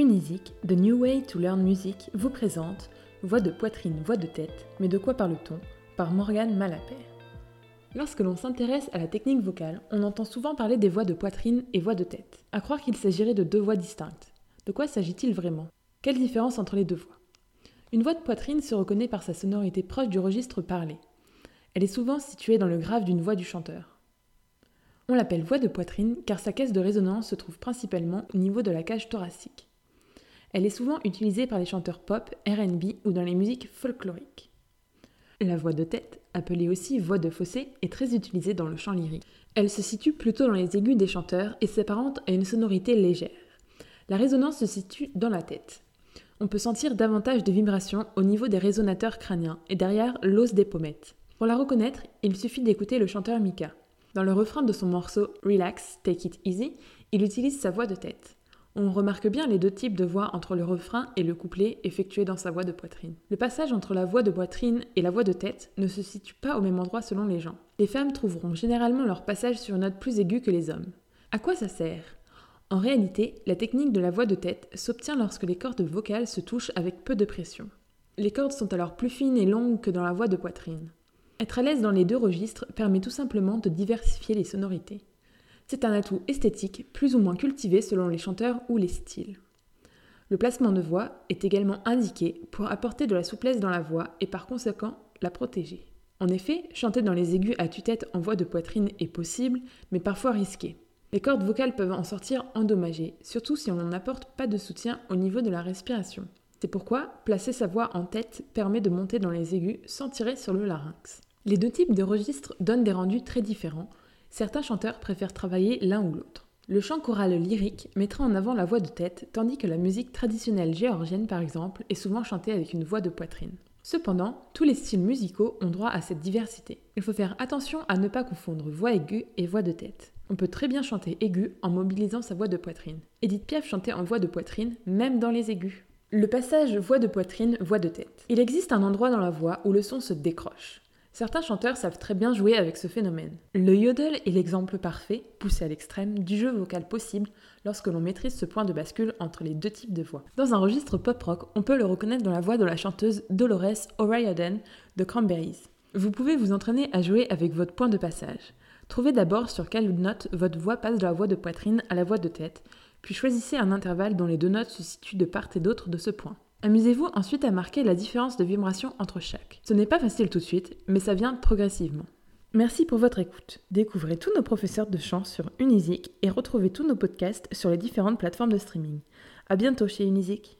Unisic, The New Way to Learn Music, vous présente Voix de poitrine, voix de tête, mais de quoi parle-t-on par Morgane Malapert. Lorsque l'on s'intéresse à la technique vocale, on entend souvent parler des voix de poitrine et voix de tête, à croire qu'il s'agirait de deux voix distinctes. De quoi s'agit-il vraiment? Quelle différence entre les deux voix? Une voix de poitrine se reconnaît par sa sonorité proche du registre parlé. Elle est souvent située dans le grave d'une voix du chanteur. On l'appelle voix de poitrine car sa caisse de résonance se trouve principalement au niveau de la cage thoracique. Elle est souvent utilisée par les chanteurs pop, RB ou dans les musiques folkloriques. La voix de tête, appelée aussi voix de fossé, est très utilisée dans le chant lyrique. Elle se situe plutôt dans les aigus des chanteurs et s'apparente à une sonorité légère. La résonance se situe dans la tête. On peut sentir davantage de vibrations au niveau des résonateurs crâniens et derrière l'os des pommettes. Pour la reconnaître, il suffit d'écouter le chanteur Mika. Dans le refrain de son morceau Relax, Take It Easy, il utilise sa voix de tête. On remarque bien les deux types de voix entre le refrain et le couplet effectués dans sa voix de poitrine. Le passage entre la voix de poitrine et la voix de tête ne se situe pas au même endroit selon les gens. Les femmes trouveront généralement leur passage sur une note plus aiguë que les hommes. À quoi ça sert? En réalité, la technique de la voix de tête s'obtient lorsque les cordes vocales se touchent avec peu de pression. Les cordes sont alors plus fines et longues que dans la voix de poitrine. Être à l'aise dans les deux registres permet tout simplement de diversifier les sonorités. C'est un atout esthétique plus ou moins cultivé selon les chanteurs ou les styles. Le placement de voix est également indiqué pour apporter de la souplesse dans la voix et par conséquent la protéger. En effet, chanter dans les aigus à tue-tête en voix de poitrine est possible, mais parfois risqué. Les cordes vocales peuvent en sortir endommagées, surtout si on n'apporte pas de soutien au niveau de la respiration. C'est pourquoi placer sa voix en tête permet de monter dans les aigus sans tirer sur le larynx. Les deux types de registres donnent des rendus très différents, Certains chanteurs préfèrent travailler l'un ou l'autre. Le chant choral lyrique mettra en avant la voix de tête, tandis que la musique traditionnelle géorgienne, par exemple, est souvent chantée avec une voix de poitrine. Cependant, tous les styles musicaux ont droit à cette diversité. Il faut faire attention à ne pas confondre voix aiguë et voix de tête. On peut très bien chanter aigu en mobilisant sa voix de poitrine. Edith Piaf chantait en voix de poitrine, même dans les aigus. Le passage voix de poitrine, voix de tête. Il existe un endroit dans la voix où le son se décroche. Certains chanteurs savent très bien jouer avec ce phénomène. Le yodel est l'exemple parfait, poussé à l'extrême, du jeu vocal possible lorsque l'on maîtrise ce point de bascule entre les deux types de voix. Dans un registre pop-rock, on peut le reconnaître dans la voix de la chanteuse Dolores O'Riordan de Cranberries. Vous pouvez vous entraîner à jouer avec votre point de passage. Trouvez d'abord sur quelle note votre voix passe de la voix de poitrine à la voix de tête, puis choisissez un intervalle dont les deux notes se situent de part et d'autre de ce point. Amusez-vous ensuite à marquer la différence de vibration entre chaque. Ce n'est pas facile tout de suite, mais ça vient progressivement. Merci pour votre écoute. Découvrez tous nos professeurs de chant sur Unisic et retrouvez tous nos podcasts sur les différentes plateformes de streaming. À bientôt chez Unisic.